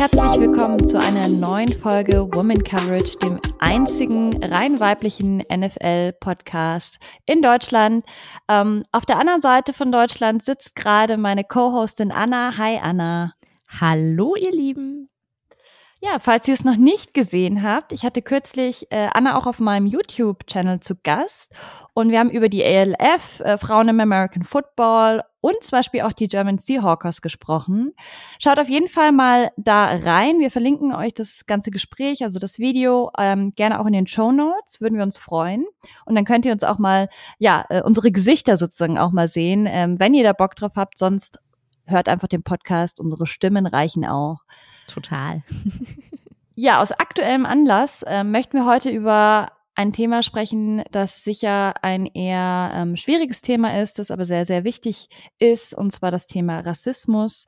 herzlich willkommen zu einer neuen Folge Woman Coverage, dem einzigen rein weiblichen NFL-Podcast in Deutschland. Ähm, auf der anderen Seite von Deutschland sitzt gerade meine Co-Hostin Anna. Hi Anna. Hallo ihr Lieben. Ja, falls ihr es noch nicht gesehen habt, ich hatte kürzlich äh, Anna auch auf meinem YouTube-Channel zu Gast und wir haben über die ALF, äh, Frauen im American Football und zum Beispiel auch die German Seahawkers gesprochen. Schaut auf jeden Fall mal da rein. Wir verlinken euch das ganze Gespräch, also das Video, ähm, gerne auch in den Show Notes, würden wir uns freuen. Und dann könnt ihr uns auch mal, ja, äh, unsere Gesichter sozusagen auch mal sehen, ähm, wenn ihr da Bock drauf habt. Sonst hört einfach den Podcast, unsere Stimmen reichen auch. Total. ja, aus aktuellem Anlass äh, möchten wir heute über ein Thema sprechen, das sicher ein eher ähm, schwieriges Thema ist, das aber sehr, sehr wichtig ist, und zwar das Thema Rassismus.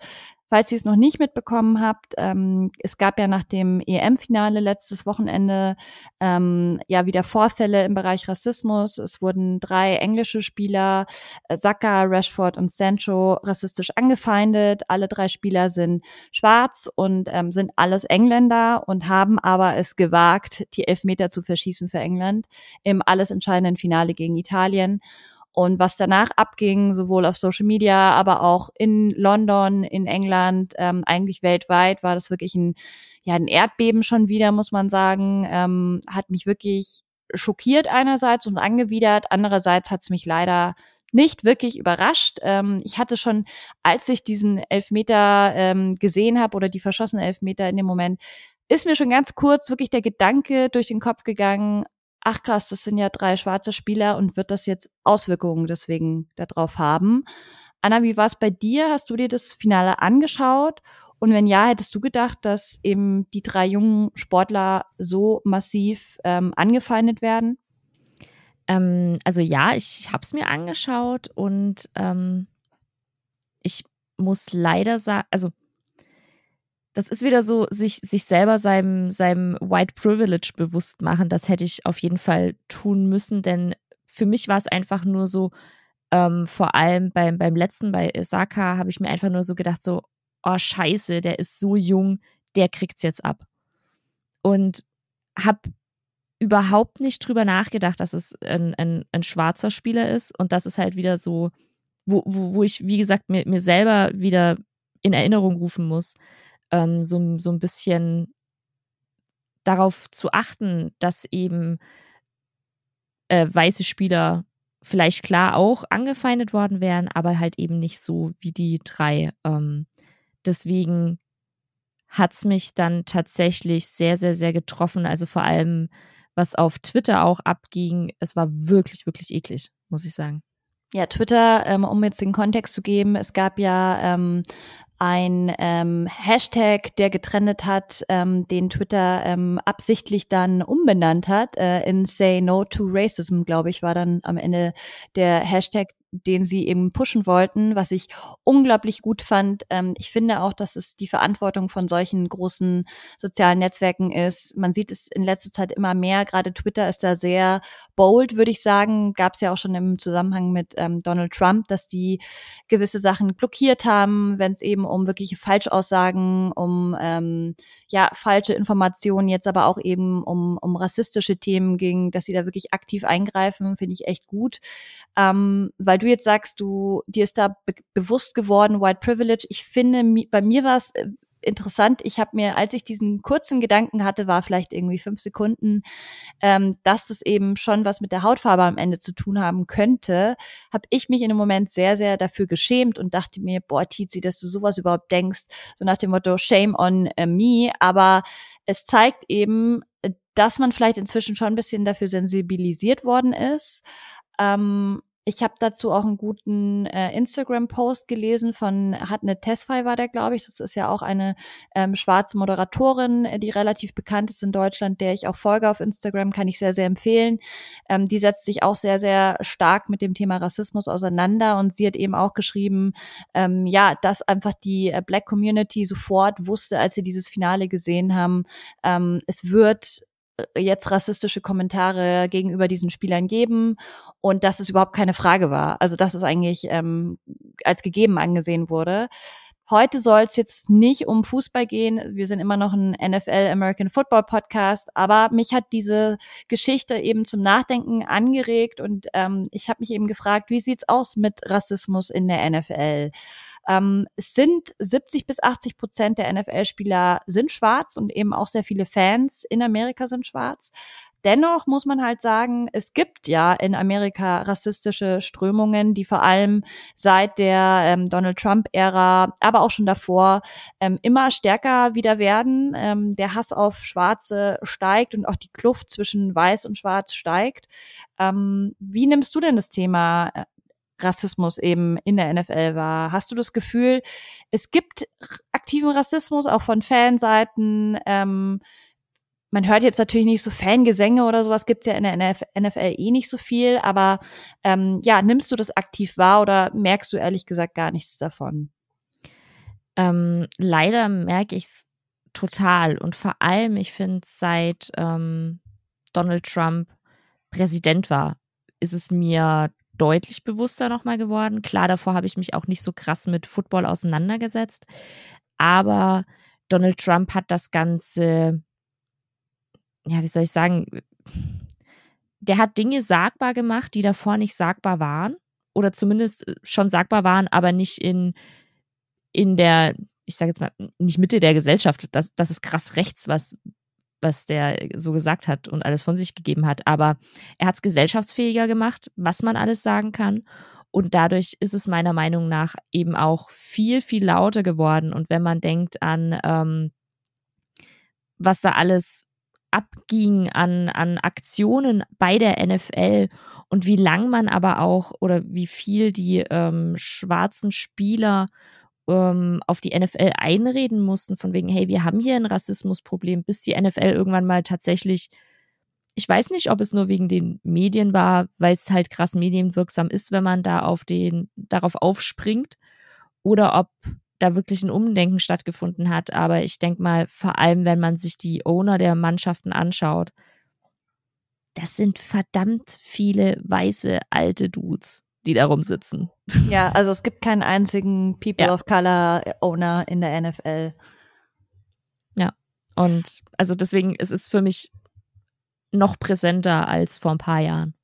Falls ihr es noch nicht mitbekommen habt, ähm, es gab ja nach dem EM-Finale letztes Wochenende ähm, ja wieder Vorfälle im Bereich Rassismus. Es wurden drei englische Spieler, äh, Saka, Rashford und Sancho, rassistisch angefeindet. Alle drei Spieler sind schwarz und ähm, sind alles Engländer und haben aber es gewagt, die Elfmeter zu verschießen für England im alles entscheidenden Finale gegen Italien. Und was danach abging, sowohl auf Social Media, aber auch in London, in England, ähm, eigentlich weltweit, war das wirklich ein, ja, ein Erdbeben schon wieder, muss man sagen. Ähm, hat mich wirklich schockiert einerseits und angewidert. Andererseits hat es mich leider nicht wirklich überrascht. Ähm, ich hatte schon, als ich diesen Elfmeter ähm, gesehen habe oder die verschossenen Elfmeter in dem Moment, ist mir schon ganz kurz wirklich der Gedanke durch den Kopf gegangen, ach krass, das sind ja drei schwarze Spieler und wird das jetzt Auswirkungen deswegen darauf haben? Anna, wie war es bei dir? Hast du dir das Finale angeschaut? Und wenn ja, hättest du gedacht, dass eben die drei jungen Sportler so massiv ähm, angefeindet werden? Ähm, also ja, ich habe es mir angeschaut und ähm, ich muss leider sagen, also das ist wieder so, sich, sich selber seinem, seinem White Privilege bewusst machen. Das hätte ich auf jeden Fall tun müssen, denn für mich war es einfach nur so, ähm, vor allem beim, beim letzten, bei Saka, habe ich mir einfach nur so gedacht, so, oh scheiße, der ist so jung, der kriegt's jetzt ab. Und habe überhaupt nicht drüber nachgedacht, dass es ein, ein, ein schwarzer Spieler ist und das ist halt wieder so, wo, wo, wo ich, wie gesagt, mir, mir selber wieder in Erinnerung rufen muss, ähm, so, so ein bisschen darauf zu achten, dass eben äh, weiße Spieler vielleicht klar auch angefeindet worden wären, aber halt eben nicht so wie die drei. Ähm, deswegen hat es mich dann tatsächlich sehr, sehr, sehr getroffen. Also vor allem, was auf Twitter auch abging, es war wirklich, wirklich eklig, muss ich sagen. Ja, Twitter, ähm, um jetzt den Kontext zu geben, es gab ja ähm, ein ähm, Hashtag, der getrennt hat, ähm, den Twitter ähm, absichtlich dann umbenannt hat äh, in Say No to Racism, glaube ich, war dann am Ende der Hashtag, den sie eben pushen wollten, was ich unglaublich gut fand. Ähm, ich finde auch, dass es die Verantwortung von solchen großen sozialen Netzwerken ist. Man sieht es in letzter Zeit immer mehr. Gerade Twitter ist da sehr bold, würde ich sagen. Gab es ja auch schon im Zusammenhang mit ähm, Donald Trump, dass die gewisse Sachen blockiert haben, wenn es eben um wirkliche Falschaussagen, um ähm, ja falsche Informationen, jetzt aber auch eben um, um rassistische Themen ging, dass sie da wirklich aktiv eingreifen, finde ich echt gut. Ähm, weil du jetzt sagst, du dir ist da be bewusst geworden, White Privilege. Ich finde, bei mir war es äh, interessant. Ich habe mir, als ich diesen kurzen Gedanken hatte, war vielleicht irgendwie fünf Sekunden, ähm, dass das eben schon was mit der Hautfarbe am Ende zu tun haben könnte, habe ich mich in dem Moment sehr, sehr dafür geschämt und dachte mir, boah, Tizi, dass du sowas überhaupt denkst, so nach dem Motto Shame on äh, me. Aber es zeigt eben, äh, dass man vielleicht inzwischen schon ein bisschen dafür sensibilisiert worden ist. Ähm, ich habe dazu auch einen guten äh, Instagram-Post gelesen von hat eine Tesfai war der, glaube ich. Das ist ja auch eine ähm, schwarze Moderatorin, äh, die relativ bekannt ist in Deutschland, der ich auch folge auf Instagram, kann ich sehr, sehr empfehlen. Ähm, die setzt sich auch sehr, sehr stark mit dem Thema Rassismus auseinander und sie hat eben auch geschrieben, ähm, ja, dass einfach die äh, Black Community sofort wusste, als sie dieses Finale gesehen haben, ähm, es wird jetzt rassistische Kommentare gegenüber diesen Spielern geben und dass es überhaupt keine Frage war. Also dass es eigentlich ähm, als gegeben angesehen wurde. Heute soll es jetzt nicht um Fußball gehen. Wir sind immer noch ein NFL American Football Podcast, aber mich hat diese Geschichte eben zum Nachdenken angeregt und ähm, ich habe mich eben gefragt, wie sieht's aus mit Rassismus in der NFL? Ähm, es sind 70 bis 80 Prozent der NFL-Spieler sind schwarz und eben auch sehr viele Fans in Amerika sind schwarz. Dennoch muss man halt sagen, es gibt ja in Amerika rassistische Strömungen, die vor allem seit der ähm, Donald Trump-Ära, aber auch schon davor, ähm, immer stärker wieder werden. Ähm, der Hass auf Schwarze steigt und auch die Kluft zwischen Weiß und Schwarz steigt. Ähm, wie nimmst du denn das Thema äh, Rassismus eben in der NFL war. Hast du das Gefühl, es gibt aktiven Rassismus auch von Fanseiten? Ähm, man hört jetzt natürlich nicht so Fangesänge oder sowas, gibt's ja in der NFL eh nicht so viel, aber ähm, ja, nimmst du das aktiv wahr oder merkst du ehrlich gesagt gar nichts davon? Ähm, leider merke ich es total und vor allem, ich finde, seit ähm, Donald Trump Präsident war, ist es mir deutlich bewusster nochmal geworden. Klar, davor habe ich mich auch nicht so krass mit Football auseinandergesetzt. Aber Donald Trump hat das Ganze, ja, wie soll ich sagen, der hat Dinge sagbar gemacht, die davor nicht sagbar waren. Oder zumindest äh, schon sagbar waren, aber nicht in, in der, ich sage jetzt mal, nicht Mitte der Gesellschaft. Das, das ist krass rechts, was, was der so gesagt hat und alles von sich gegeben hat. Aber er hat es gesellschaftsfähiger gemacht, was man alles sagen kann. Und dadurch ist es meiner Meinung nach eben auch viel, viel lauter geworden. Und wenn man denkt an, ähm, was da alles abging an, an Aktionen bei der NFL und wie lang man aber auch oder wie viel die ähm, schwarzen Spieler ähm, auf die NFL einreden mussten, von wegen, hey, wir haben hier ein Rassismusproblem, bis die NFL irgendwann mal tatsächlich, ich weiß nicht, ob es nur wegen den Medien war, weil es halt krass medienwirksam ist, wenn man da auf den, darauf aufspringt, oder ob da wirklich ein Umdenken stattgefunden hat. Aber ich denke mal, vor allem, wenn man sich die Owner der Mannschaften anschaut, das sind verdammt viele weiße alte Dudes die da rumsitzen. Ja, also es gibt keinen einzigen People ja. of Color Owner in der NFL. Ja, und also deswegen es ist es für mich noch präsenter als vor ein paar Jahren.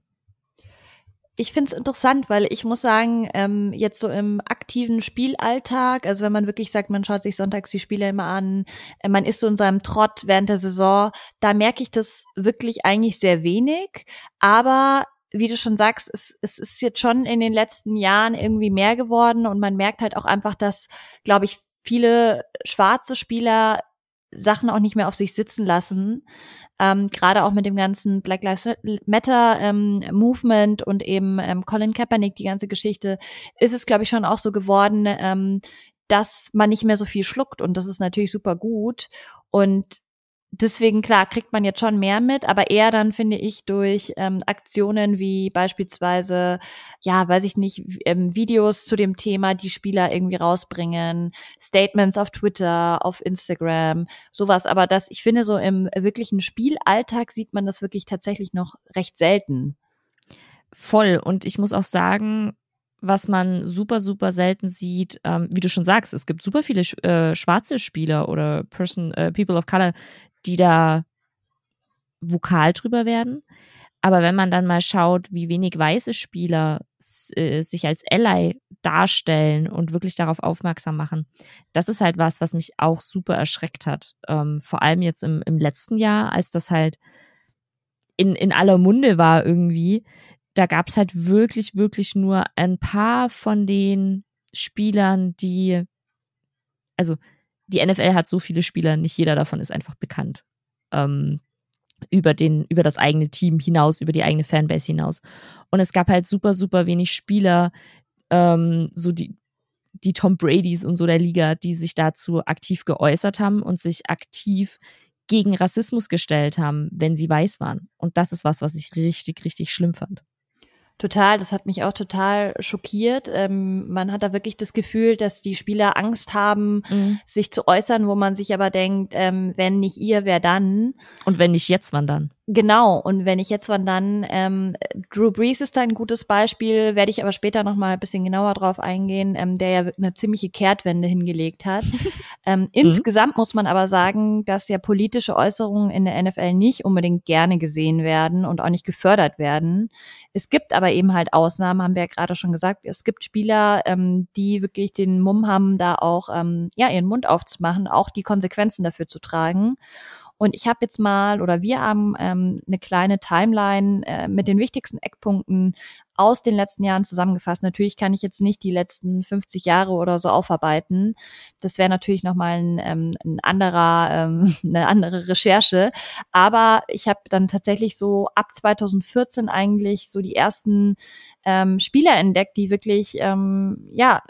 Ich finde es interessant, weil ich muss sagen, ähm, jetzt so im aktiven Spielalltag, also wenn man wirklich sagt, man schaut sich sonntags die Spiele immer an, äh, man ist so in seinem Trott während der Saison, da merke ich das wirklich eigentlich sehr wenig. Aber wie du schon sagst, es, es ist jetzt schon in den letzten Jahren irgendwie mehr geworden und man merkt halt auch einfach, dass, glaube ich, viele schwarze Spieler Sachen auch nicht mehr auf sich sitzen lassen. Ähm, Gerade auch mit dem ganzen Black Lives Matter ähm, Movement und eben ähm, Colin Kaepernick, die ganze Geschichte, ist es, glaube ich, schon auch so geworden, ähm, dass man nicht mehr so viel schluckt und das ist natürlich super gut. Und deswegen, klar, kriegt man jetzt schon mehr mit, aber eher dann, finde ich, durch ähm, Aktionen wie beispielsweise, ja, weiß ich nicht, ähm, Videos zu dem Thema, die Spieler irgendwie rausbringen, Statements auf Twitter, auf Instagram, sowas. Aber das, ich finde, so im wirklichen Spielalltag sieht man das wirklich tatsächlich noch recht selten. Voll. Und ich muss auch sagen, was man super, super selten sieht, ähm, wie du schon sagst, es gibt super viele äh, schwarze Spieler oder Person, äh, People of Color, die da vokal drüber werden. Aber wenn man dann mal schaut, wie wenig weiße Spieler äh, sich als Ally darstellen und wirklich darauf aufmerksam machen, das ist halt was, was mich auch super erschreckt hat. Ähm, vor allem jetzt im, im letzten Jahr, als das halt in, in aller Munde war irgendwie, da gab es halt wirklich, wirklich nur ein paar von den Spielern, die, also die NFL hat so viele Spieler, nicht jeder davon ist einfach bekannt. Ähm, über den, über das eigene Team hinaus, über die eigene Fanbase hinaus. Und es gab halt super, super wenig Spieler, ähm, so die, die Tom Bradys und so der Liga, die sich dazu aktiv geäußert haben und sich aktiv gegen Rassismus gestellt haben, wenn sie weiß waren. Und das ist was, was ich richtig, richtig schlimm fand. Total, das hat mich auch total schockiert. Ähm, man hat da wirklich das Gefühl, dass die Spieler Angst haben, mhm. sich zu äußern, wo man sich aber denkt, ähm, wenn nicht ihr, wer dann? Und wenn nicht jetzt, wann dann? Genau, und wenn ich jetzt von dann, ähm, Drew Brees ist da ein gutes Beispiel, werde ich aber später nochmal ein bisschen genauer drauf eingehen, ähm, der ja eine ziemliche Kehrtwende hingelegt hat. ähm, mhm. Insgesamt muss man aber sagen, dass ja politische Äußerungen in der NFL nicht unbedingt gerne gesehen werden und auch nicht gefördert werden. Es gibt aber eben halt Ausnahmen, haben wir ja gerade schon gesagt. Es gibt Spieler, ähm, die wirklich den Mumm haben, da auch ähm, ja ihren Mund aufzumachen, auch die Konsequenzen dafür zu tragen. Und ich habe jetzt mal oder wir haben ähm, eine kleine Timeline äh, mit den wichtigsten Eckpunkten aus den letzten Jahren zusammengefasst. Natürlich kann ich jetzt nicht die letzten 50 Jahre oder so aufarbeiten. Das wäre natürlich nochmal ein, ähm, ein anderer, ähm, eine andere Recherche. Aber ich habe dann tatsächlich so ab 2014 eigentlich so die ersten ähm, Spieler entdeckt, die wirklich ähm, ja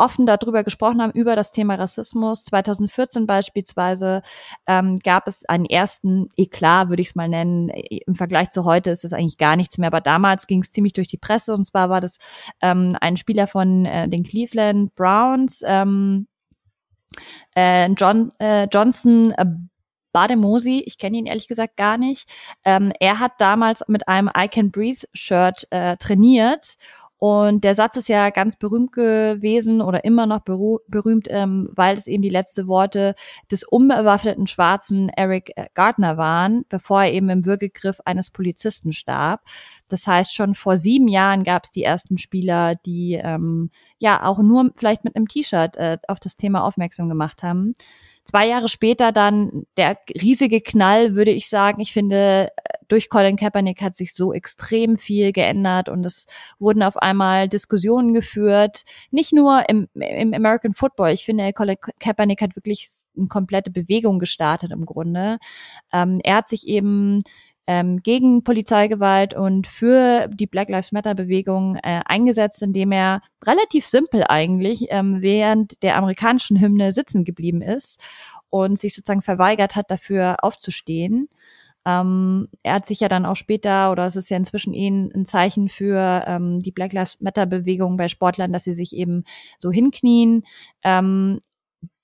offen darüber gesprochen haben, über das Thema Rassismus. 2014 beispielsweise ähm, gab es einen ersten Eklat, würde ich es mal nennen. Im Vergleich zu heute ist es eigentlich gar nichts mehr, aber damals ging es ziemlich durch die Presse und zwar war das ähm, ein Spieler von äh, den Cleveland Browns, ähm, äh, John, äh, Johnson äh, Bademosi, ich kenne ihn ehrlich gesagt gar nicht. Ähm, er hat damals mit einem I Can Breathe Shirt äh, trainiert und der Satz ist ja ganz berühmt gewesen oder immer noch berühmt, ähm, weil es eben die letzten Worte des unbewaffneten schwarzen Eric äh, Gardner waren, bevor er eben im Würgegriff eines Polizisten starb. Das heißt, schon vor sieben Jahren gab es die ersten Spieler, die ähm, ja auch nur vielleicht mit einem T-Shirt äh, auf das Thema aufmerksam gemacht haben. Zwei Jahre später dann der riesige Knall, würde ich sagen. Ich finde, durch Colin Kaepernick hat sich so extrem viel geändert und es wurden auf einmal Diskussionen geführt. Nicht nur im, im American Football. Ich finde, Colin Kaepernick hat wirklich eine komplette Bewegung gestartet im Grunde. Ähm, er hat sich eben ähm, gegen Polizeigewalt und für die Black Lives Matter Bewegung äh, eingesetzt, indem er relativ simpel eigentlich ähm, während der amerikanischen Hymne sitzen geblieben ist und sich sozusagen verweigert hat, dafür aufzustehen. Ähm, er hat sich ja dann auch später, oder es ist ja inzwischen eh ein Zeichen für ähm, die Black Lives Matter Bewegung bei Sportlern, dass sie sich eben so hinknien. Ähm,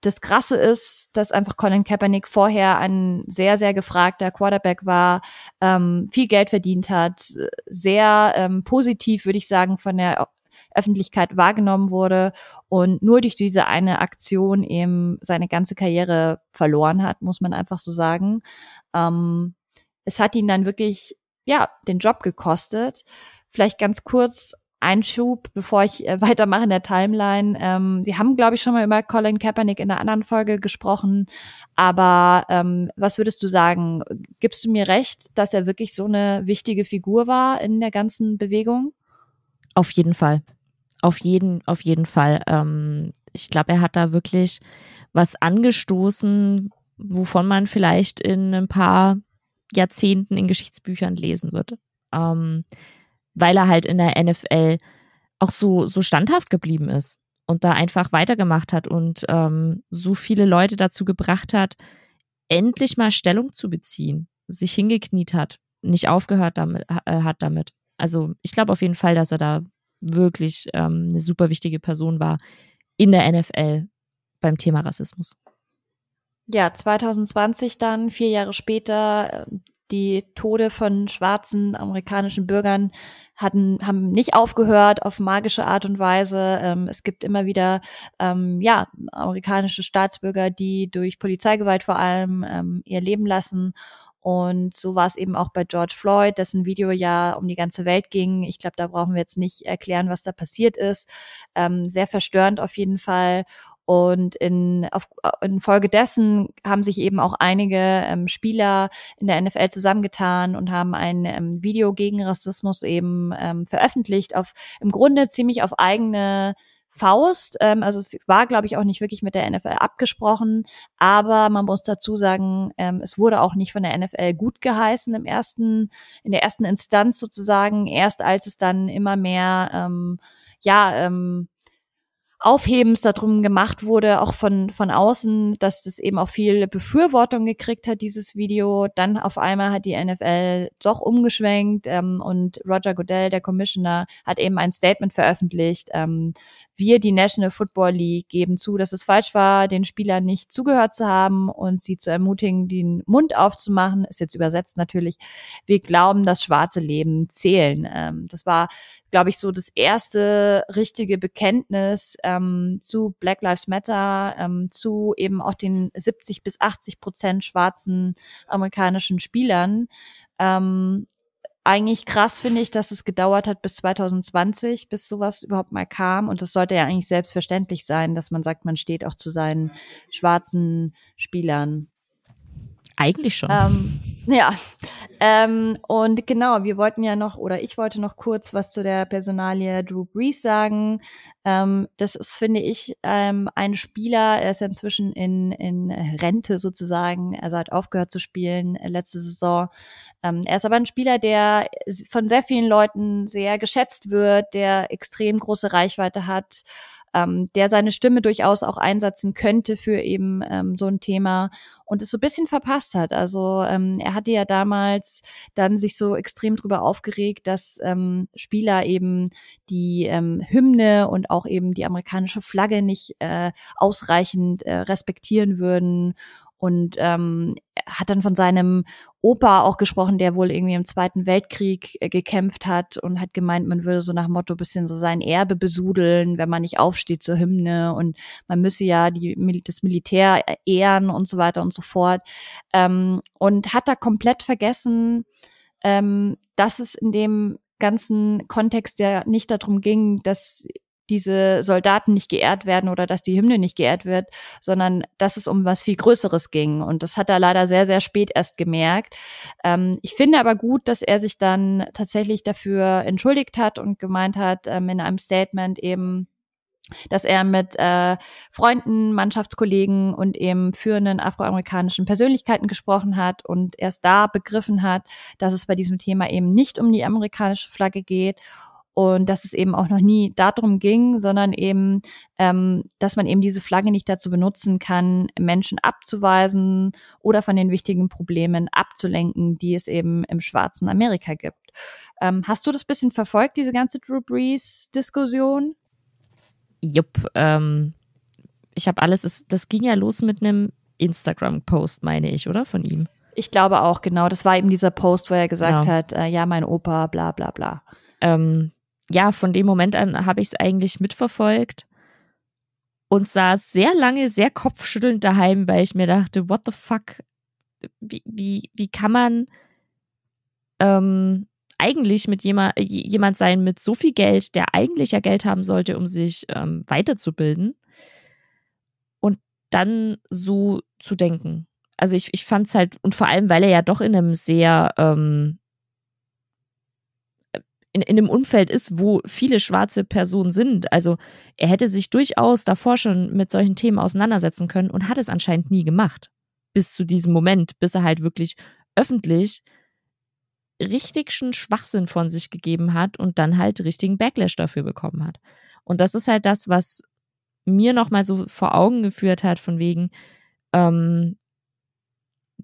das Krasse ist, dass einfach Colin Kaepernick vorher ein sehr, sehr gefragter Quarterback war, ähm, viel Geld verdient hat, sehr ähm, positiv, würde ich sagen, von der Öffentlichkeit wahrgenommen wurde und nur durch diese eine Aktion eben seine ganze Karriere verloren hat, muss man einfach so sagen. Ähm, es hat ihn dann wirklich, ja, den Job gekostet. Vielleicht ganz kurz Einschub, bevor ich äh, weitermache in der Timeline. Ähm, wir haben, glaube ich, schon mal über Colin Kaepernick in einer anderen Folge gesprochen. Aber ähm, was würdest du sagen? Gibst du mir recht, dass er wirklich so eine wichtige Figur war in der ganzen Bewegung? Auf jeden Fall. Auf jeden, auf jeden Fall. Ähm, ich glaube, er hat da wirklich was angestoßen, wovon man vielleicht in ein paar Jahrzehnten in Geschichtsbüchern lesen wird. Ähm, weil er halt in der NFL auch so, so standhaft geblieben ist und da einfach weitergemacht hat und ähm, so viele Leute dazu gebracht hat, endlich mal Stellung zu beziehen, sich hingekniet hat, nicht aufgehört damit, äh, hat damit. Also ich glaube auf jeden Fall, dass er da wirklich ähm, eine super wichtige Person war in der NFL beim Thema Rassismus. Ja, 2020 dann, vier Jahre später, die Tode von schwarzen amerikanischen Bürgern hatten, haben nicht aufgehört auf magische Art und Weise. Ähm, es gibt immer wieder, ähm, ja, amerikanische Staatsbürger, die durch Polizeigewalt vor allem ähm, ihr Leben lassen. Und so war es eben auch bei George Floyd, dessen Video ja um die ganze Welt ging. Ich glaube, da brauchen wir jetzt nicht erklären, was da passiert ist. Ähm, sehr verstörend auf jeden Fall. Und in, auf, in Folge dessen haben sich eben auch einige ähm, Spieler in der NFL zusammengetan und haben ein ähm, Video gegen Rassismus eben ähm, veröffentlicht, auf im Grunde ziemlich auf eigene Faust. Ähm, also es war, glaube ich, auch nicht wirklich mit der NFL abgesprochen, aber man muss dazu sagen, ähm, es wurde auch nicht von der NFL gut geheißen im ersten, in der ersten Instanz sozusagen, erst als es dann immer mehr ähm, ja, ähm, Aufhebens darum gemacht wurde, auch von, von außen, dass das eben auch viel Befürwortung gekriegt hat, dieses Video. Dann auf einmal hat die NFL doch umgeschwenkt ähm, und Roger Goodell, der Commissioner, hat eben ein Statement veröffentlicht, ähm, wir, die National Football League, geben zu, dass es falsch war, den Spielern nicht zugehört zu haben und sie zu ermutigen, den Mund aufzumachen, ist jetzt übersetzt natürlich. Wir glauben, dass schwarze Leben zählen. Ähm, das war, glaube ich, so das erste richtige Bekenntnis ähm, zu Black Lives Matter, ähm, zu eben auch den 70 bis 80 Prozent schwarzen amerikanischen Spielern. Ähm, eigentlich krass finde ich, dass es gedauert hat bis 2020, bis sowas überhaupt mal kam. Und das sollte ja eigentlich selbstverständlich sein, dass man sagt, man steht auch zu seinen schwarzen Spielern. Eigentlich schon. Ähm, ja. Ähm, und genau, wir wollten ja noch, oder ich wollte noch kurz was zu der Personalie Drew Brees sagen. Ähm, das ist, finde ich, ähm, ein Spieler, er ist ja inzwischen in, in Rente sozusagen, also hat aufgehört zu spielen letzte Saison. Ähm, er ist aber ein Spieler, der von sehr vielen Leuten sehr geschätzt wird, der extrem große Reichweite hat ähm, der seine Stimme durchaus auch einsetzen könnte für eben ähm, so ein Thema und es so ein bisschen verpasst hat. Also ähm, er hatte ja damals dann sich so extrem drüber aufgeregt, dass ähm, Spieler eben die ähm, Hymne und auch eben die amerikanische Flagge nicht äh, ausreichend äh, respektieren würden und ähm, hat dann von seinem Opa auch gesprochen, der wohl irgendwie im Zweiten Weltkrieg äh, gekämpft hat und hat gemeint, man würde so nach Motto bisschen so sein Erbe besudeln, wenn man nicht aufsteht zur Hymne und man müsse ja die, das Militär ehren und so weiter und so fort. Ähm, und hat da komplett vergessen, ähm, dass es in dem ganzen Kontext ja nicht darum ging, dass diese Soldaten nicht geehrt werden oder dass die Hymne nicht geehrt wird, sondern dass es um was viel Größeres ging. Und das hat er leider sehr, sehr spät erst gemerkt. Ähm, ich finde aber gut, dass er sich dann tatsächlich dafür entschuldigt hat und gemeint hat ähm, in einem Statement eben, dass er mit äh, Freunden, Mannschaftskollegen und eben führenden afroamerikanischen Persönlichkeiten gesprochen hat und erst da begriffen hat, dass es bei diesem Thema eben nicht um die amerikanische Flagge geht und dass es eben auch noch nie darum ging, sondern eben, ähm, dass man eben diese Flagge nicht dazu benutzen kann, Menschen abzuweisen oder von den wichtigen Problemen abzulenken, die es eben im schwarzen Amerika gibt. Ähm, hast du das bisschen verfolgt, diese ganze Drew Brees-Diskussion? Jupp, ähm, ich habe alles, das, das ging ja los mit einem Instagram-Post, meine ich, oder? Von ihm. Ich glaube auch, genau. Das war eben dieser Post, wo er gesagt genau. hat, äh, ja, mein Opa, bla bla bla. Ähm, ja, von dem Moment an habe ich es eigentlich mitverfolgt und saß sehr lange sehr kopfschüttelnd daheim, weil ich mir dachte, what the fuck, wie, wie, wie kann man ähm, eigentlich mit jemand, jemand sein mit so viel Geld, der eigentlich ja Geld haben sollte, um sich ähm, weiterzubilden und dann so zu denken. Also ich, ich fand es halt, und vor allem, weil er ja doch in einem sehr ähm, in, in einem Umfeld ist, wo viele schwarze Personen sind. Also er hätte sich durchaus davor schon mit solchen Themen auseinandersetzen können und hat es anscheinend nie gemacht. Bis zu diesem Moment, bis er halt wirklich öffentlich richtig schon Schwachsinn von sich gegeben hat und dann halt richtigen Backlash dafür bekommen hat. Und das ist halt das, was mir nochmal so vor Augen geführt hat, von wegen, ähm,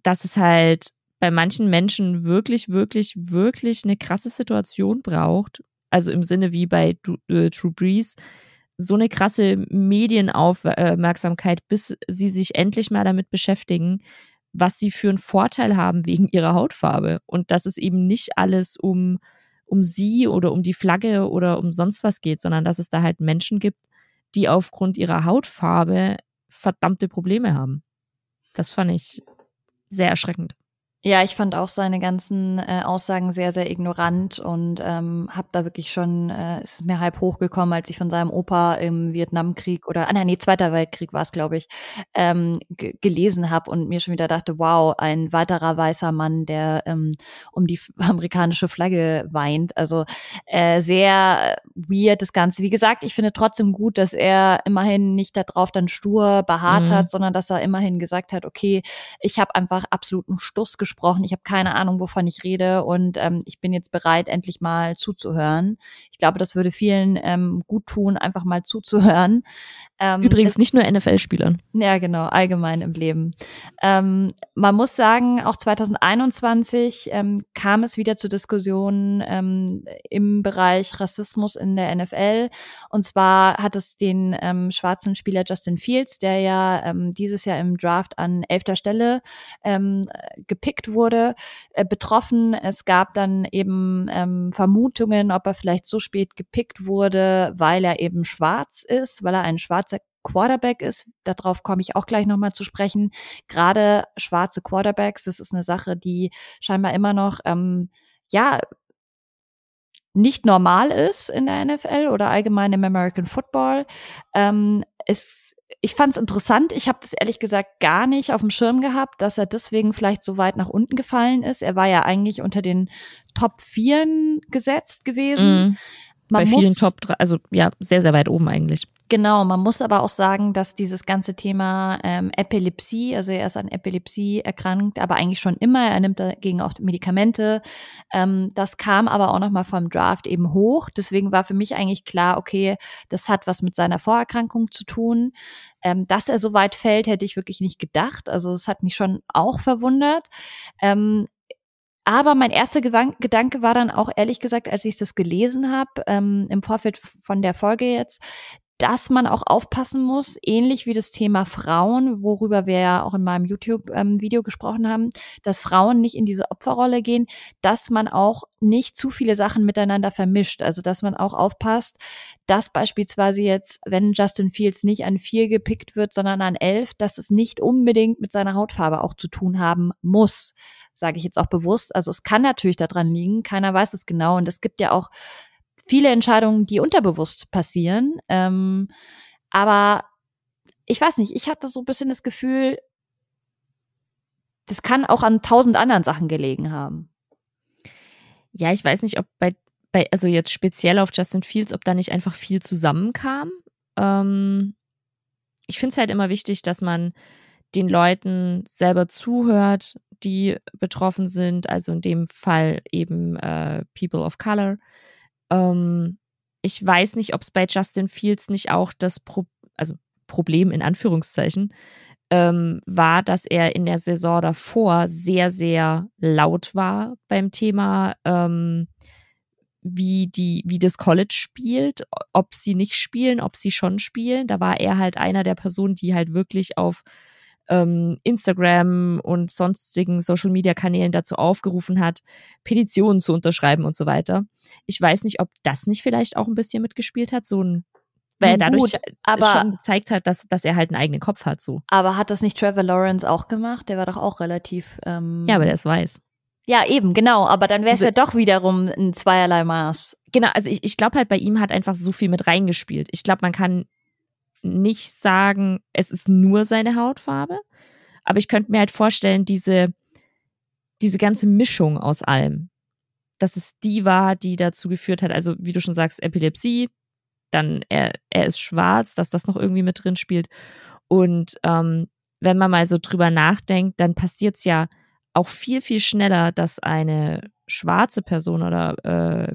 dass es halt bei manchen Menschen wirklich, wirklich, wirklich eine krasse Situation braucht, also im Sinne wie bei äh, True Breeze, so eine krasse Medienaufmerksamkeit, bis sie sich endlich mal damit beschäftigen, was sie für einen Vorteil haben wegen ihrer Hautfarbe. Und dass es eben nicht alles um, um sie oder um die Flagge oder um sonst was geht, sondern dass es da halt Menschen gibt, die aufgrund ihrer Hautfarbe verdammte Probleme haben. Das fand ich sehr erschreckend. Ja, ich fand auch seine ganzen äh, Aussagen sehr, sehr ignorant und ähm, habe da wirklich schon, äh, ist mir halb hochgekommen, als ich von seinem Opa im Vietnamkrieg oder, ah nein, nee, Zweiter Weltkrieg war es, glaube ich, ähm, gelesen habe und mir schon wieder dachte, wow, ein weiterer weißer Mann, der ähm, um die amerikanische Flagge weint. Also äh, sehr weird das Ganze. Wie gesagt, ich finde trotzdem gut, dass er immerhin nicht darauf dann stur beharrt mhm. hat, sondern dass er immerhin gesagt hat, okay, ich habe einfach absoluten Stuss gesprochen gesprochen, ich habe keine Ahnung, wovon ich rede und ähm, ich bin jetzt bereit, endlich mal zuzuhören. Ich glaube, das würde vielen ähm, gut tun, einfach mal zuzuhören. Ähm, Übrigens es, nicht nur NFL-Spielern. Ja, genau, allgemein im Leben. Ähm, man muss sagen, auch 2021 ähm, kam es wieder zu Diskussionen ähm, im Bereich Rassismus in der NFL. Und zwar hat es den ähm, schwarzen Spieler Justin Fields, der ja ähm, dieses Jahr im Draft an elfter Stelle ähm, gepickt wurde, äh, betroffen. Es gab dann eben ähm, Vermutungen, ob er vielleicht so spät gepickt wurde, weil er eben schwarz ist, weil er ein schwarzer Quarterback ist. Darauf komme ich auch gleich nochmal zu sprechen. Gerade schwarze Quarterbacks, das ist eine Sache, die scheinbar immer noch, ähm, ja, nicht normal ist in der NFL oder allgemein im American Football. Ähm, es, ich fand es interessant. Ich habe das ehrlich gesagt gar nicht auf dem Schirm gehabt, dass er deswegen vielleicht so weit nach unten gefallen ist. Er war ja eigentlich unter den Top Vieren gesetzt gewesen. Mm. Man Bei vielen Top, also ja, sehr, sehr weit oben eigentlich. Genau, man muss aber auch sagen, dass dieses ganze Thema ähm, Epilepsie, also er ist an Epilepsie erkrankt, aber eigentlich schon immer, er nimmt dagegen auch Medikamente. Ähm, das kam aber auch nochmal vom Draft eben hoch. Deswegen war für mich eigentlich klar, okay, das hat was mit seiner Vorerkrankung zu tun. Ähm, dass er so weit fällt, hätte ich wirklich nicht gedacht. Also es hat mich schon auch verwundert. Ähm, aber mein erster Gedanke war dann auch ehrlich gesagt, als ich das gelesen habe, ähm, im Vorfeld von der Folge jetzt, dass man auch aufpassen muss, ähnlich wie das Thema Frauen, worüber wir ja auch in meinem YouTube-Video ähm, gesprochen haben, dass Frauen nicht in diese Opferrolle gehen, dass man auch nicht zu viele Sachen miteinander vermischt. Also dass man auch aufpasst, dass beispielsweise jetzt, wenn Justin Fields nicht an vier gepickt wird, sondern an elf, dass es nicht unbedingt mit seiner Hautfarbe auch zu tun haben muss, sage ich jetzt auch bewusst. Also es kann natürlich daran liegen, keiner weiß es genau. Und es gibt ja auch viele Entscheidungen, die unterbewusst passieren. Ähm, aber ich weiß nicht, ich hatte so ein bisschen das Gefühl, das kann auch an tausend anderen Sachen gelegen haben. Ja, ich weiß nicht, ob bei, bei also jetzt speziell auf Justin Fields, ob da nicht einfach viel zusammenkam. Ähm, ich finde es halt immer wichtig, dass man den Leuten selber zuhört, die betroffen sind, also in dem Fall eben äh, People of Color. Ähm, ich weiß nicht, ob es bei Justin Fields nicht auch das Pro also Problem in Anführungszeichen ähm, war, dass er in der Saison davor sehr, sehr laut war beim Thema, ähm, wie die, wie das College spielt, ob sie nicht spielen, ob sie schon spielen. Da war er halt einer der Personen, die halt wirklich auf ähm, Instagram und sonstigen Social-Media-Kanälen dazu aufgerufen hat, Petitionen zu unterschreiben und so weiter. Ich weiß nicht, ob das nicht vielleicht auch ein bisschen mitgespielt hat, so ein weil er dadurch Gut, aber, schon gezeigt hat, dass, dass er halt einen eigenen Kopf hat. so. Aber hat das nicht Trevor Lawrence auch gemacht? Der war doch auch relativ. Ähm ja, aber der ist weiß. Ja, eben, genau. Aber dann wäre es also, ja doch wiederum ein zweierlei Maß. Genau, also ich, ich glaube halt, bei ihm hat einfach so viel mit reingespielt. Ich glaube, man kann nicht sagen, es ist nur seine Hautfarbe, aber ich könnte mir halt vorstellen, diese, diese ganze Mischung aus allem, dass es die war, die dazu geführt hat, also wie du schon sagst, Epilepsie, dann er, er ist schwarz, dass das noch irgendwie mit drin spielt. Und ähm, wenn man mal so drüber nachdenkt, dann passiert es ja auch viel, viel schneller, dass eine schwarze Person oder äh,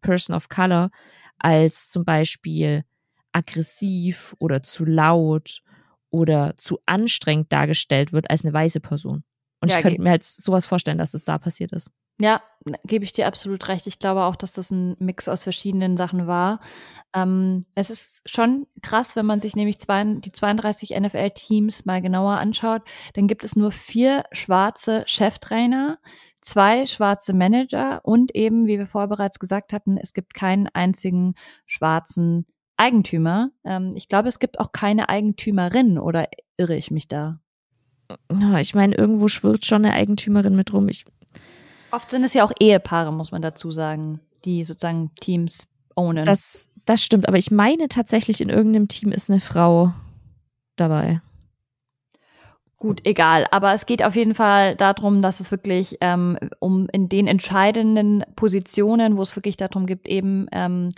Person of Color als zum Beispiel aggressiv oder zu laut oder zu anstrengend dargestellt wird als eine weiße Person. Und ja, ich könnte mir halt sowas vorstellen, dass es da passiert ist. Ja, gebe ich dir absolut recht. Ich glaube auch, dass das ein Mix aus verschiedenen Sachen war. Ähm, es ist schon krass, wenn man sich nämlich zwei, die 32 NFL-Teams mal genauer anschaut. Dann gibt es nur vier schwarze Cheftrainer, zwei schwarze Manager und eben, wie wir vorher bereits gesagt hatten, es gibt keinen einzigen schwarzen Eigentümer. Ähm, ich glaube, es gibt auch keine Eigentümerin oder irre ich mich da? Ich meine, irgendwo schwirrt schon eine Eigentümerin mit rum. Ich Oft sind es ja auch Ehepaare, muss man dazu sagen, die sozusagen Teams ownen. Das, das stimmt, aber ich meine tatsächlich, in irgendeinem Team ist eine Frau dabei. Gut, egal. Aber es geht auf jeden Fall darum, dass es wirklich ähm, um in den entscheidenden Positionen, wo es wirklich darum gibt, eben ähm,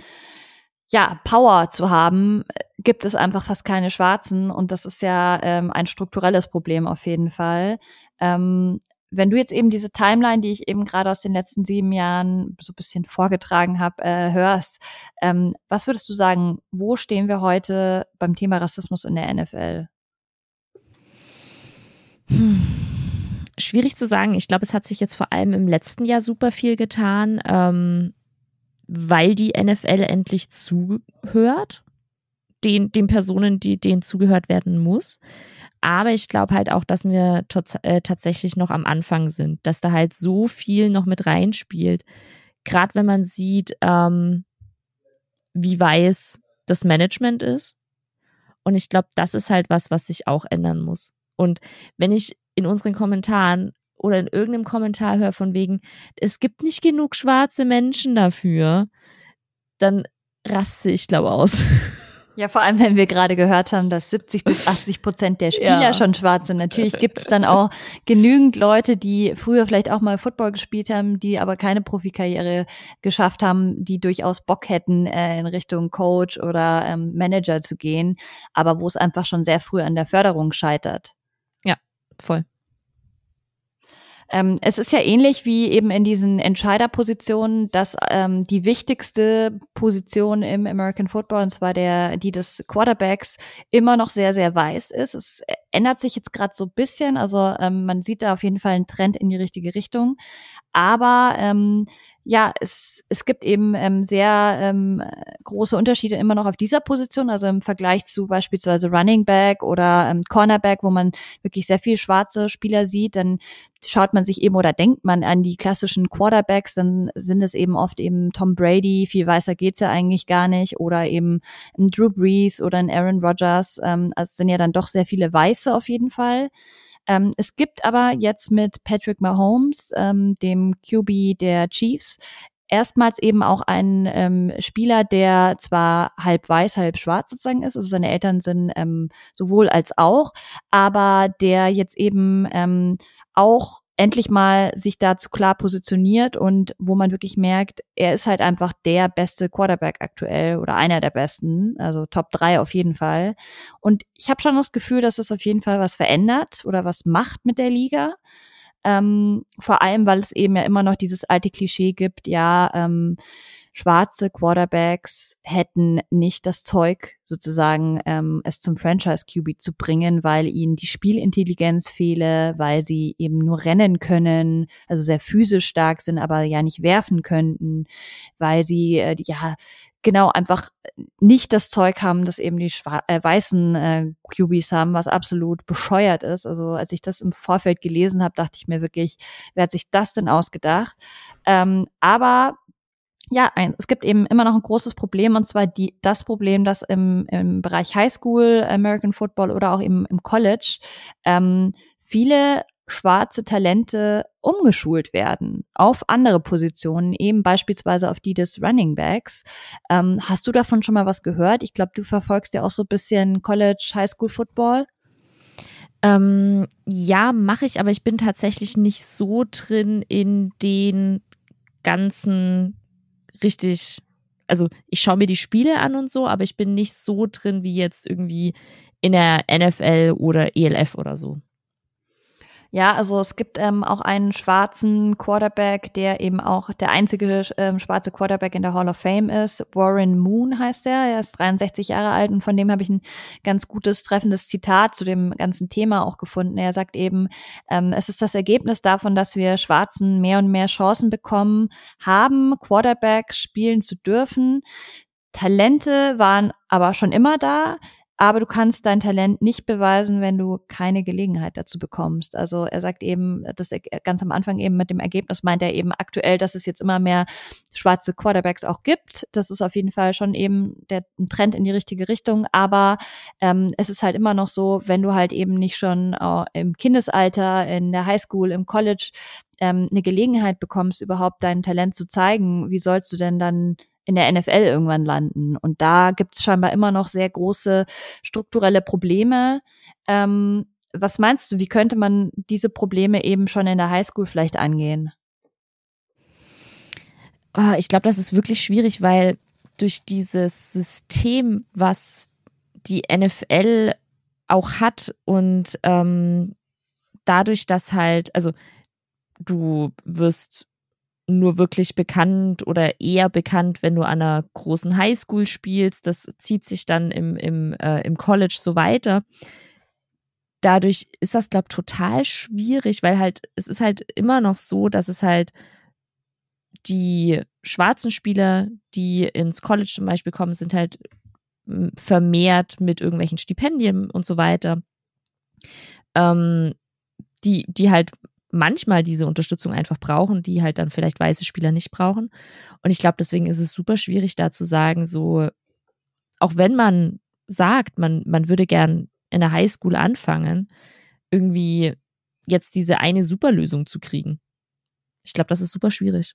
ja, Power zu haben, gibt es einfach fast keine Schwarzen und das ist ja ähm, ein strukturelles Problem auf jeden Fall. Ähm, wenn du jetzt eben diese Timeline, die ich eben gerade aus den letzten sieben Jahren so ein bisschen vorgetragen habe, äh, hörst, ähm, was würdest du sagen, wo stehen wir heute beim Thema Rassismus in der NFL? Hm. Schwierig zu sagen. Ich glaube, es hat sich jetzt vor allem im letzten Jahr super viel getan, ähm, weil die NFL endlich zuhört, den, den Personen, die denen zugehört werden muss. Aber ich glaube halt auch, dass wir äh, tatsächlich noch am Anfang sind, dass da halt so viel noch mit reinspielt. Gerade wenn man sieht, ähm, wie weiß das Management ist. Und ich glaube, das ist halt was, was sich auch ändern muss. Und wenn ich in unseren Kommentaren oder in irgendeinem Kommentar höre von wegen, es gibt nicht genug schwarze Menschen dafür, dann raste ich, glaube aus. Ja, vor allem, wenn wir gerade gehört haben, dass 70 bis 80 Prozent der Spieler ja. schon schwarz sind. Natürlich gibt es dann auch genügend Leute, die früher vielleicht auch mal Football gespielt haben, die aber keine Profikarriere geschafft haben, die durchaus Bock hätten, äh, in Richtung Coach oder ähm, Manager zu gehen, aber wo es einfach schon sehr früh an der Förderung scheitert. Ja, voll. Ähm, es ist ja ähnlich wie eben in diesen Entscheiderpositionen, dass ähm, die wichtigste Position im American Football, und zwar der, die des Quarterbacks, immer noch sehr, sehr weiß ist. Es ändert sich jetzt gerade so ein bisschen, also ähm, man sieht da auf jeden Fall einen Trend in die richtige Richtung. Aber ähm, ja, es, es gibt eben ähm, sehr ähm, große Unterschiede immer noch auf dieser Position, also im Vergleich zu beispielsweise Running Back oder ähm, Cornerback, wo man wirklich sehr viel schwarze Spieler sieht, dann schaut man sich eben oder denkt man an die klassischen Quarterbacks, dann sind es eben oft eben Tom Brady, viel weißer geht's ja eigentlich gar nicht, oder eben ein Drew Brees oder ein Aaron Rodgers, ähm, also sind ja dann doch sehr viele Weiße auf jeden Fall. Ähm, es gibt aber jetzt mit Patrick Mahomes, ähm, dem QB der Chiefs, erstmals eben auch einen ähm, Spieler, der zwar halb weiß, halb schwarz sozusagen ist, also seine Eltern sind ähm, sowohl als auch, aber der jetzt eben ähm, auch endlich mal sich dazu klar positioniert und wo man wirklich merkt, er ist halt einfach der beste Quarterback aktuell oder einer der besten, also Top 3 auf jeden Fall. Und ich habe schon das Gefühl, dass es auf jeden Fall was verändert oder was macht mit der Liga. Ähm, vor allem, weil es eben ja immer noch dieses alte Klischee gibt, ja, ähm, schwarze Quarterbacks hätten nicht das Zeug, sozusagen ähm, es zum Franchise-QB zu bringen, weil ihnen die Spielintelligenz fehle, weil sie eben nur rennen können, also sehr physisch stark sind, aber ja nicht werfen könnten, weil sie äh, ja genau einfach nicht das Zeug haben, das eben die äh, weißen äh, QBs haben, was absolut bescheuert ist. Also als ich das im Vorfeld gelesen habe, dachte ich mir wirklich, wer hat sich das denn ausgedacht? Ähm, aber ja, ein, es gibt eben immer noch ein großes Problem und zwar die, das Problem, dass im, im Bereich Highschool, American Football oder auch im, im College ähm, viele schwarze Talente umgeschult werden auf andere Positionen, eben beispielsweise auf die des Running Backs. Ähm, hast du davon schon mal was gehört? Ich glaube, du verfolgst ja auch so ein bisschen College, Highschool Football. Ähm, ja, mache ich, aber ich bin tatsächlich nicht so drin in den ganzen richtig, also ich schaue mir die Spiele an und so, aber ich bin nicht so drin wie jetzt irgendwie in der NFL oder ELF oder so. Ja, also es gibt ähm, auch einen schwarzen Quarterback, der eben auch der einzige ähm, schwarze Quarterback in der Hall of Fame ist. Warren Moon heißt er. Er ist 63 Jahre alt und von dem habe ich ein ganz gutes, treffendes Zitat zu dem ganzen Thema auch gefunden. Er sagt eben, ähm, es ist das Ergebnis davon, dass wir Schwarzen mehr und mehr Chancen bekommen haben, Quarterback spielen zu dürfen. Talente waren aber schon immer da aber du kannst dein Talent nicht beweisen, wenn du keine Gelegenheit dazu bekommst. Also er sagt eben, das ganz am Anfang eben mit dem Ergebnis meint er eben aktuell, dass es jetzt immer mehr schwarze Quarterbacks auch gibt. Das ist auf jeden Fall schon eben der Trend in die richtige Richtung. Aber ähm, es ist halt immer noch so, wenn du halt eben nicht schon äh, im Kindesalter, in der Highschool, im College ähm, eine Gelegenheit bekommst, überhaupt dein Talent zu zeigen, wie sollst du denn dann in der NFL irgendwann landen. Und da gibt es scheinbar immer noch sehr große strukturelle Probleme. Ähm, was meinst du, wie könnte man diese Probleme eben schon in der Highschool vielleicht angehen? Oh, ich glaube, das ist wirklich schwierig, weil durch dieses System, was die NFL auch hat und ähm, dadurch, dass halt, also du wirst nur wirklich bekannt oder eher bekannt, wenn du an einer großen Highschool spielst. Das zieht sich dann im, im, äh, im College so weiter. Dadurch ist das, glaube ich, total schwierig, weil halt, es ist halt immer noch so, dass es halt die schwarzen Spieler, die ins College zum Beispiel kommen, sind halt vermehrt mit irgendwelchen Stipendien und so weiter. Ähm, die, die halt manchmal diese Unterstützung einfach brauchen, die halt dann vielleicht weiße Spieler nicht brauchen. Und ich glaube, deswegen ist es super schwierig, da zu sagen, so, auch wenn man sagt, man, man würde gern in der Highschool anfangen, irgendwie jetzt diese eine Superlösung zu kriegen. Ich glaube, das ist super schwierig.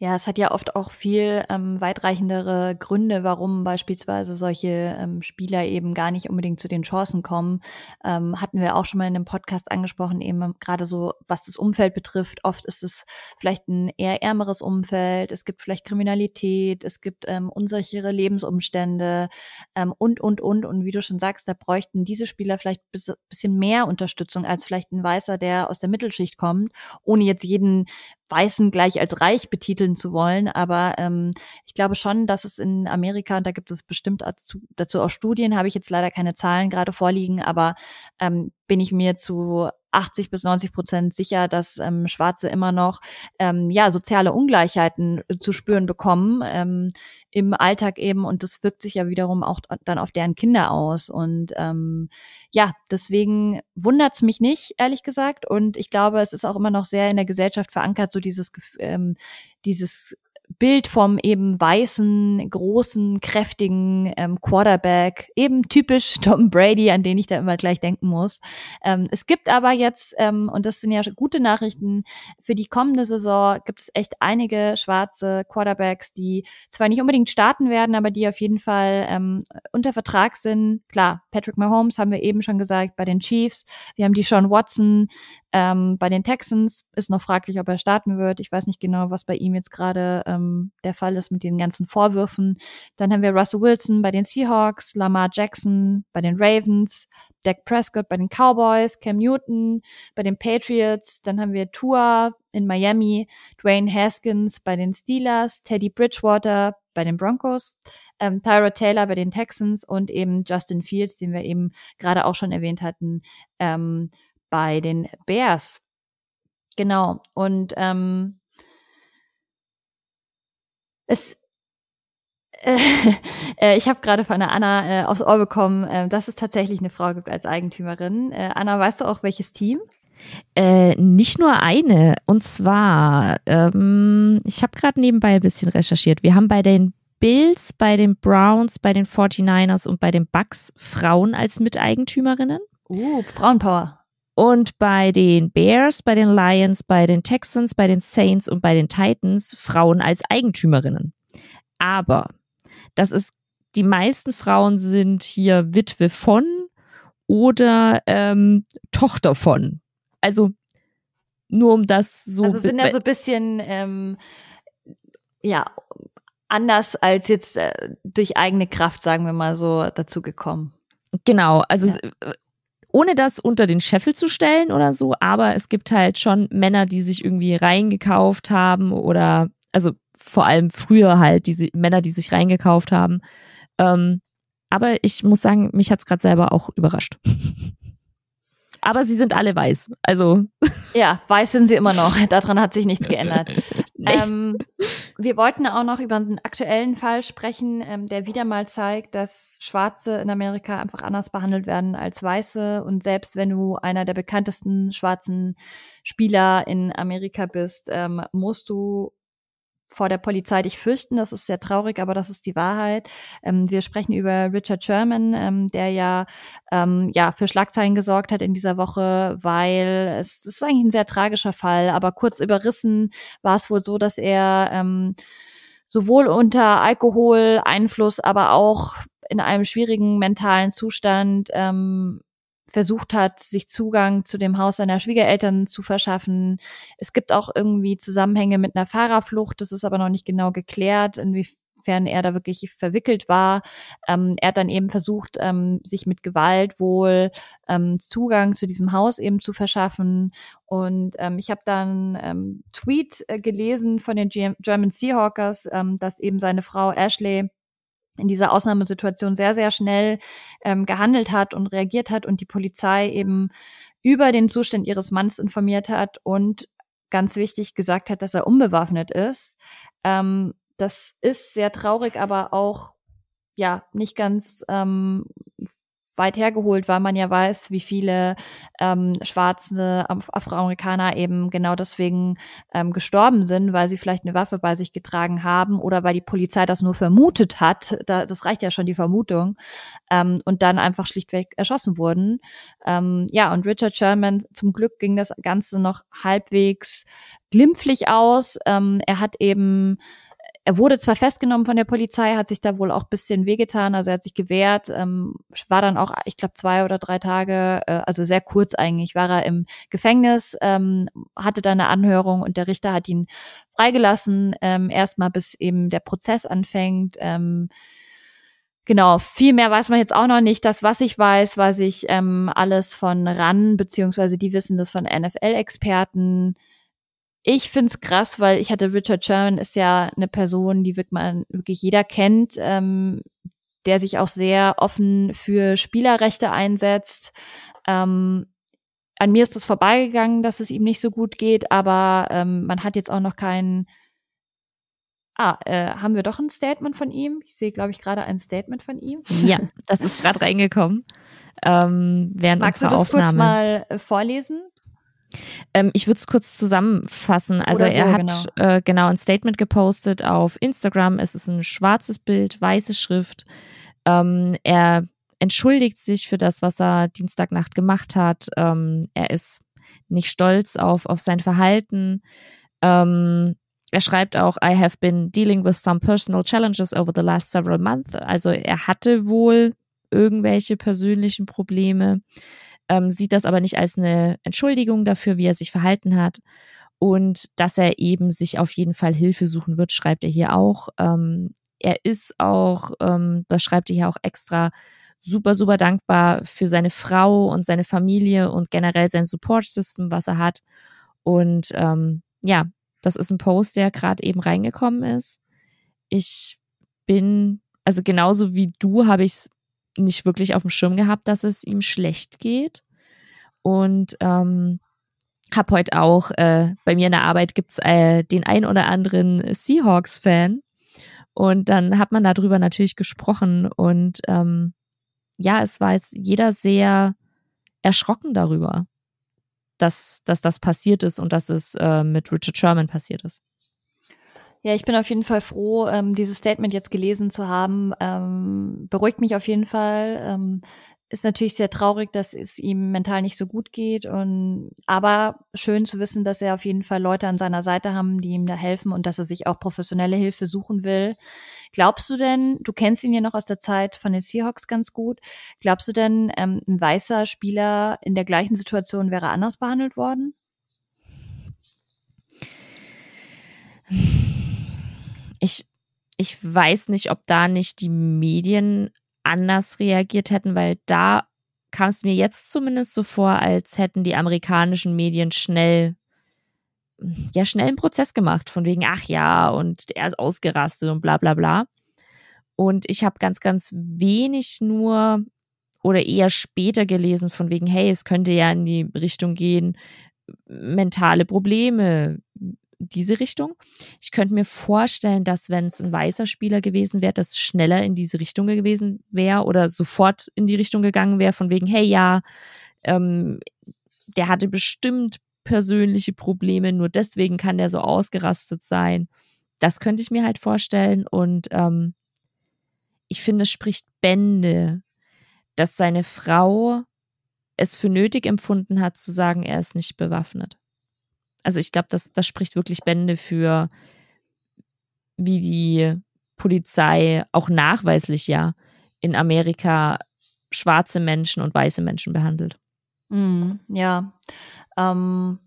Ja, es hat ja oft auch viel ähm, weitreichendere Gründe, warum beispielsweise solche ähm, Spieler eben gar nicht unbedingt zu den Chancen kommen. Ähm, hatten wir auch schon mal in einem Podcast angesprochen, eben gerade so, was das Umfeld betrifft. Oft ist es vielleicht ein eher ärmeres Umfeld, es gibt vielleicht Kriminalität, es gibt ähm, unsichere Lebensumstände ähm, und, und, und. Und wie du schon sagst, da bräuchten diese Spieler vielleicht bis, bisschen mehr Unterstützung als vielleicht ein Weißer, der aus der Mittelschicht kommt, ohne jetzt jeden Weißen gleich als reich betiteln zu wollen. Aber ähm, ich glaube schon, dass es in Amerika, und da gibt es bestimmt dazu, dazu auch Studien, habe ich jetzt leider keine Zahlen gerade vorliegen, aber ähm, bin ich mir zu 80 bis 90 Prozent sicher, dass ähm, Schwarze immer noch ähm, ja soziale Ungleichheiten äh, zu spüren bekommen ähm, im Alltag eben. Und das wirkt sich ja wiederum auch dann auf deren Kinder aus. Und ähm, ja deswegen wundert's mich nicht ehrlich gesagt. Und ich glaube es ist auch immer noch sehr in der Gesellschaft verankert so dieses ähm, dieses Bild vom eben weißen, großen, kräftigen ähm, Quarterback, eben typisch Tom Brady, an den ich da immer gleich denken muss. Ähm, es gibt aber jetzt, ähm, und das sind ja gute Nachrichten, für die kommende Saison gibt es echt einige schwarze Quarterbacks, die zwar nicht unbedingt starten werden, aber die auf jeden Fall ähm, unter Vertrag sind. Klar, Patrick Mahomes haben wir eben schon gesagt bei den Chiefs. Wir haben die Sean Watson, ähm, bei den Texans ist noch fraglich, ob er starten wird. Ich weiß nicht genau, was bei ihm jetzt gerade ähm, der Fall ist mit den ganzen Vorwürfen. Dann haben wir Russell Wilson bei den Seahawks, Lamar Jackson bei den Ravens, Dak Prescott bei den Cowboys, Cam Newton bei den Patriots. Dann haben wir Tua in Miami, Dwayne Haskins bei den Steelers, Teddy Bridgewater bei den Broncos, ähm, Tyra Taylor bei den Texans und eben Justin Fields, den wir eben gerade auch schon erwähnt hatten, ähm, bei den Bears. Genau. Und ähm, es äh, ich habe gerade von der Anna äh, aufs Ohr bekommen, äh, dass es tatsächlich eine Frau gibt als Eigentümerin. Äh, Anna, weißt du auch welches Team? Äh, nicht nur eine. Und zwar, ähm, ich habe gerade nebenbei ein bisschen recherchiert. Wir haben bei den Bills, bei den Browns, bei den 49ers und bei den Bucks Frauen als Miteigentümerinnen. Uh, Frauenpower. Und bei den Bears, bei den Lions, bei den Texans, bei den Saints und bei den Titans Frauen als Eigentümerinnen. Aber das ist, die meisten Frauen sind hier Witwe von oder ähm, Tochter von. Also nur um das so. Also sind ja so ein bisschen ähm, ja anders als jetzt äh, durch eigene Kraft, sagen wir mal so, dazu gekommen. Genau, also ja ohne das unter den Scheffel zu stellen oder so, aber es gibt halt schon Männer, die sich irgendwie reingekauft haben oder, also vor allem früher halt diese Männer, die sich reingekauft haben. Ähm, aber ich muss sagen, mich hat's gerade selber auch überrascht. aber sie sind alle weiß. Also. Ja, weiß sind sie immer noch. Daran hat sich nichts geändert. Nee. Ähm, wir wollten auch noch über einen aktuellen Fall sprechen, ähm, der wieder mal zeigt, dass Schwarze in Amerika einfach anders behandelt werden als Weiße. Und selbst wenn du einer der bekanntesten schwarzen Spieler in Amerika bist, ähm, musst du vor der Polizei dich fürchten. Das ist sehr traurig, aber das ist die Wahrheit. Ähm, wir sprechen über Richard Sherman, ähm, der ja, ähm, ja für Schlagzeilen gesorgt hat in dieser Woche, weil es, es ist eigentlich ein sehr tragischer Fall, aber kurz überrissen war es wohl so, dass er ähm, sowohl unter Alkoholeinfluss, aber auch in einem schwierigen mentalen Zustand ähm, versucht hat, sich Zugang zu dem Haus seiner Schwiegereltern zu verschaffen. Es gibt auch irgendwie Zusammenhänge mit einer Fahrerflucht, das ist aber noch nicht genau geklärt, inwiefern er da wirklich verwickelt war. Ähm, er hat dann eben versucht, ähm, sich mit Gewalt wohl ähm, Zugang zu diesem Haus eben zu verschaffen. Und ähm, ich habe dann ähm, Tweet äh, gelesen von den G German Seahawkers, ähm, dass eben seine Frau Ashley in dieser Ausnahmesituation sehr, sehr schnell ähm, gehandelt hat und reagiert hat und die Polizei eben über den Zustand ihres Mannes informiert hat und ganz wichtig gesagt hat, dass er unbewaffnet ist. Ähm, das ist sehr traurig, aber auch ja nicht ganz ähm, weit hergeholt, weil man ja weiß, wie viele ähm, schwarze Afroamerikaner eben genau deswegen ähm, gestorben sind, weil sie vielleicht eine Waffe bei sich getragen haben oder weil die Polizei das nur vermutet hat. Da, das reicht ja schon die Vermutung. Ähm, und dann einfach schlichtweg erschossen wurden. Ähm, ja, und Richard Sherman, zum Glück ging das Ganze noch halbwegs glimpflich aus. Ähm, er hat eben er wurde zwar festgenommen von der Polizei, hat sich da wohl auch bisschen wehgetan, also er hat sich gewehrt, ähm, war dann auch, ich glaube, zwei oder drei Tage, äh, also sehr kurz eigentlich, war er im Gefängnis, ähm, hatte da eine Anhörung und der Richter hat ihn freigelassen, ähm, erstmal bis eben der Prozess anfängt. Ähm, Genau, viel mehr weiß man jetzt auch noch nicht. Das, was ich weiß, weiß ich ähm, alles von RAN, beziehungsweise die wissen das von NFL-Experten. Ich find's krass, weil ich hatte Richard Sherman ist ja eine Person, die wird man wirklich jeder kennt, ähm, der sich auch sehr offen für Spielerrechte einsetzt. Ähm, an mir ist es vorbeigegangen, dass es ihm nicht so gut geht, aber ähm, man hat jetzt auch noch keinen. Ah, äh, haben wir doch ein Statement von ihm? Ich sehe, glaube ich, gerade ein Statement von ihm. Ja, das ist gerade reingekommen. Ähm, während Magst du das Aufnahme. kurz mal äh, vorlesen? Ähm, ich würde es kurz zusammenfassen. Also so, er hat genau. Äh, genau. ein Statement gepostet auf Instagram. Es ist ein schwarzes Bild, weiße Schrift. Ähm, er entschuldigt sich für das, was er Dienstagnacht gemacht hat. Ähm, er ist nicht stolz auf, auf sein Verhalten. Ähm, er schreibt auch, I have been dealing with some personal challenges over the last several months. Also er hatte wohl irgendwelche persönlichen Probleme ähm, sieht das aber nicht als eine Entschuldigung dafür, wie er sich verhalten hat. Und dass er eben sich auf jeden Fall Hilfe suchen wird, schreibt er hier auch. Ähm, er ist auch, ähm, das schreibt er hier auch extra, super, super dankbar für seine Frau und seine Familie und generell sein Support-System, was er hat. Und ähm, ja, das ist ein Post, der gerade eben reingekommen ist. Ich bin, also genauso wie du habe ich es nicht wirklich auf dem Schirm gehabt, dass es ihm schlecht geht. Und ähm, habe heute auch, äh, bei mir in der Arbeit gibt's äh, den ein oder anderen Seahawks-Fan. Und dann hat man darüber natürlich gesprochen. Und ähm, ja, es war jetzt jeder sehr erschrocken darüber, dass, dass das passiert ist und dass es äh, mit Richard Sherman passiert ist. Ja, ich bin auf jeden Fall froh, ähm, dieses Statement jetzt gelesen zu haben. Ähm, beruhigt mich auf jeden Fall. Ähm, ist natürlich sehr traurig, dass es ihm mental nicht so gut geht. Und aber schön zu wissen, dass er auf jeden Fall Leute an seiner Seite haben, die ihm da helfen und dass er sich auch professionelle Hilfe suchen will. Glaubst du denn, du kennst ihn ja noch aus der Zeit von den Seahawks ganz gut, glaubst du denn, ähm, ein weißer Spieler in der gleichen Situation wäre anders behandelt worden? Ich, ich weiß nicht, ob da nicht die Medien anders reagiert hätten, weil da kam es mir jetzt zumindest so vor, als hätten die amerikanischen Medien schnell, ja, schnell einen Prozess gemacht, von wegen, ach ja, und er ist ausgerastet und bla bla bla. Und ich habe ganz, ganz wenig nur oder eher später gelesen, von wegen, hey, es könnte ja in die Richtung gehen, mentale Probleme, diese Richtung. Ich könnte mir vorstellen, dass wenn es ein weißer Spieler gewesen wäre, das schneller in diese Richtung gewesen wäre oder sofort in die Richtung gegangen wäre, von wegen, hey ja, ähm, der hatte bestimmt persönliche Probleme, nur deswegen kann der so ausgerastet sein. Das könnte ich mir halt vorstellen und ähm, ich finde, es spricht Bände, dass seine Frau es für nötig empfunden hat, zu sagen, er ist nicht bewaffnet. Also ich glaube, das, das spricht wirklich Bände für, wie die Polizei auch nachweislich ja in Amerika schwarze Menschen und weiße Menschen behandelt. Mm, ja. Ähm,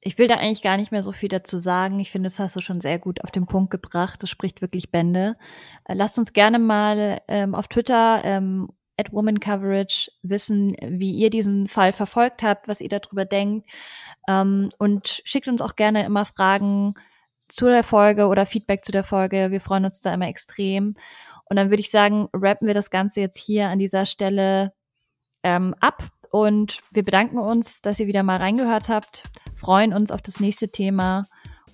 Ich will da eigentlich gar nicht mehr so viel dazu sagen. Ich finde, das hast du schon sehr gut auf den Punkt gebracht. Das spricht wirklich Bände. Äh, lasst uns gerne mal ähm, auf Twitter ähm, at Woman Coverage wissen, wie ihr diesen Fall verfolgt habt, was ihr darüber denkt. Ähm, und schickt uns auch gerne immer Fragen zu der Folge oder Feedback zu der Folge. Wir freuen uns da immer extrem. Und dann würde ich sagen, rappen wir das Ganze jetzt hier an dieser Stelle ähm, ab. Und wir bedanken uns, dass ihr wieder mal reingehört habt, freuen uns auf das nächste Thema.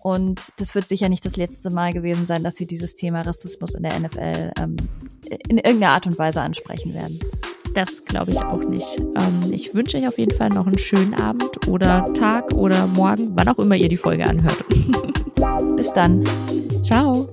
Und das wird sicher nicht das letzte Mal gewesen sein, dass wir dieses Thema Rassismus in der NFL ähm, in irgendeiner Art und Weise ansprechen werden. Das glaube ich auch nicht. Ähm, ich wünsche euch auf jeden Fall noch einen schönen Abend oder Tag oder Morgen, wann auch immer ihr die Folge anhört. Bis dann. Ciao.